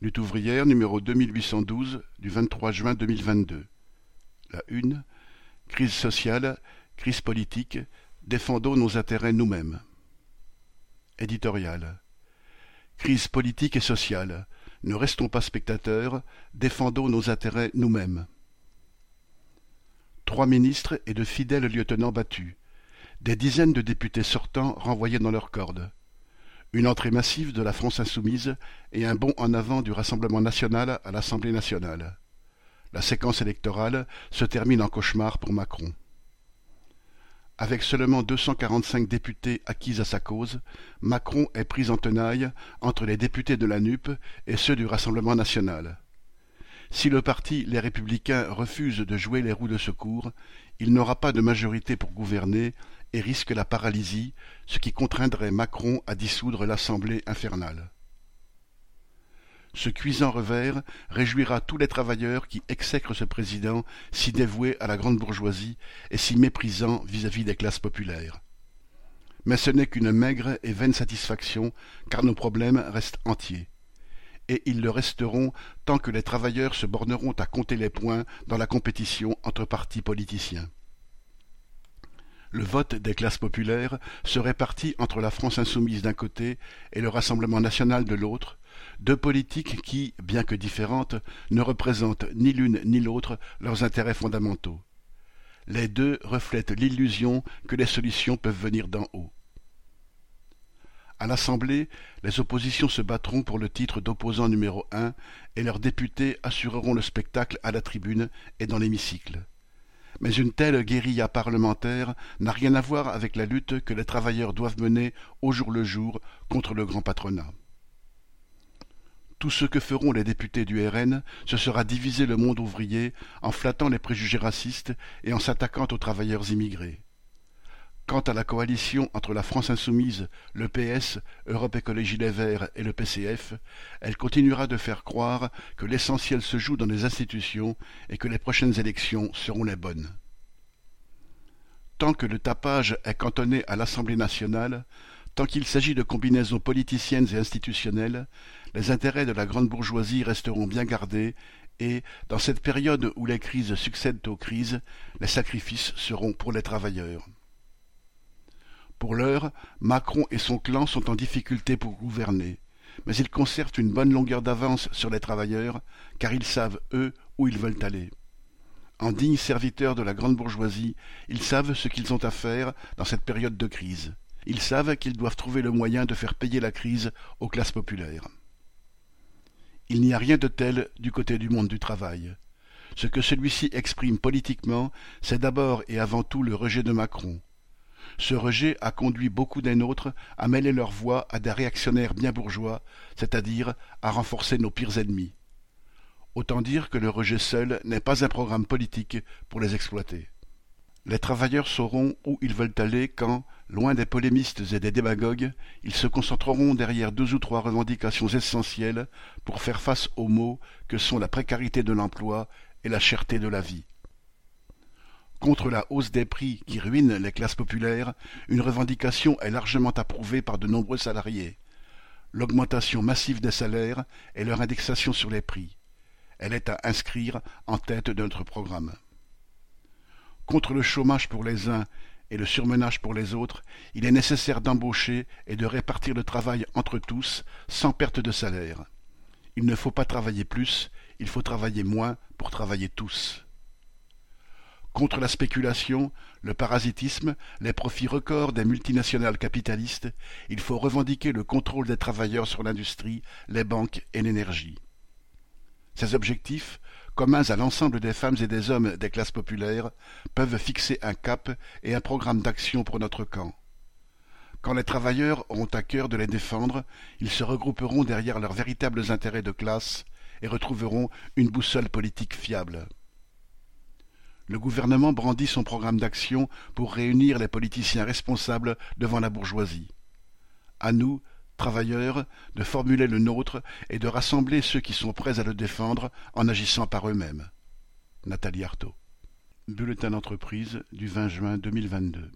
Lutte ouvrière numéro 2812 du 23 juin 2022. La une. Crise sociale, crise politique, défendons nos intérêts nous-mêmes. Éditorial. Crise politique et sociale. Ne restons pas spectateurs, défendons nos intérêts nous-mêmes. Trois ministres et de fidèles lieutenants battus. Des dizaines de députés sortants renvoyés dans leurs cordes. Une entrée massive de la France insoumise et un bond en avant du Rassemblement national à l'Assemblée nationale. La séquence électorale se termine en cauchemar pour Macron. Avec seulement 245 députés acquis à sa cause, Macron est pris en tenaille entre les députés de la NUP et ceux du Rassemblement national. Si le parti Les Républicains refuse de jouer les roues de secours, il n'aura pas de majorité pour gouverner et risque la paralysie, ce qui contraindrait Macron à dissoudre l'Assemblée infernale. Ce cuisant revers réjouira tous les travailleurs qui exècrent ce président si dévoué à la grande bourgeoisie et si méprisant vis-à-vis des classes populaires. Mais ce n'est qu'une maigre et vaine satisfaction, car nos problèmes restent entiers. Et ils le resteront tant que les travailleurs se borneront à compter les points dans la compétition entre partis politiciens le vote des classes populaires se répartit entre la France insoumise d'un côté et le Rassemblement national de l'autre, deux politiques qui, bien que différentes, ne représentent ni l'une ni l'autre leurs intérêts fondamentaux. Les deux reflètent l'illusion que les solutions peuvent venir d'en haut. À l'Assemblée, les oppositions se battront pour le titre d'opposant numéro un et leurs députés assureront le spectacle à la tribune et dans l'hémicycle. Mais une telle guérilla parlementaire n'a rien à voir avec la lutte que les travailleurs doivent mener au jour le jour contre le grand patronat. Tout ce que feront les députés du RN, ce sera diviser le monde ouvrier en flattant les préjugés racistes et en s'attaquant aux travailleurs immigrés. Quant à la coalition entre la France insoumise, le PS, Europe Écologie Les Verts et le PCF, elle continuera de faire croire que l'essentiel se joue dans les institutions et que les prochaines élections seront les bonnes. Tant que le tapage est cantonné à l'Assemblée nationale, tant qu'il s'agit de combinaisons politiciennes et institutionnelles, les intérêts de la grande bourgeoisie resteront bien gardés et, dans cette période où les crises succèdent aux crises, les sacrifices seront pour les travailleurs. Pour l'heure, Macron et son clan sont en difficulté pour gouverner, mais ils conservent une bonne longueur d'avance sur les travailleurs, car ils savent, eux, où ils veulent aller. En dignes serviteurs de la grande bourgeoisie, ils savent ce qu'ils ont à faire dans cette période de crise. Ils savent qu'ils doivent trouver le moyen de faire payer la crise aux classes populaires. Il n'y a rien de tel du côté du monde du travail. Ce que celui-ci exprime politiquement, c'est d'abord et avant tout le rejet de Macron, ce rejet a conduit beaucoup des nôtres à mêler leur voix à des réactionnaires bien bourgeois, c'est-à-dire à renforcer nos pires ennemis. Autant dire que le rejet seul n'est pas un programme politique pour les exploiter. Les travailleurs sauront où ils veulent aller quand, loin des polémistes et des démagogues, ils se concentreront derrière deux ou trois revendications essentielles pour faire face aux maux que sont la précarité de l'emploi et la cherté de la vie. Contre la hausse des prix qui ruine les classes populaires, une revendication est largement approuvée par de nombreux salariés. L'augmentation massive des salaires et leur indexation sur les prix. Elle est à inscrire en tête de notre programme. Contre le chômage pour les uns et le surmenage pour les autres, il est nécessaire d'embaucher et de répartir le travail entre tous sans perte de salaire. Il ne faut pas travailler plus, il faut travailler moins pour travailler tous. Contre la spéculation, le parasitisme, les profits records des multinationales capitalistes, il faut revendiquer le contrôle des travailleurs sur l'industrie, les banques et l'énergie. Ces objectifs, communs à l'ensemble des femmes et des hommes des classes populaires, peuvent fixer un cap et un programme d'action pour notre camp. Quand les travailleurs auront à cœur de les défendre, ils se regrouperont derrière leurs véritables intérêts de classe et retrouveront une boussole politique fiable. Le gouvernement brandit son programme d'action pour réunir les politiciens responsables devant la bourgeoisie. À nous, travailleurs, de formuler le nôtre et de rassembler ceux qui sont prêts à le défendre en agissant par eux-mêmes. Nathalie Arthaud. Bulletin d'entreprise du 20 juin 2022.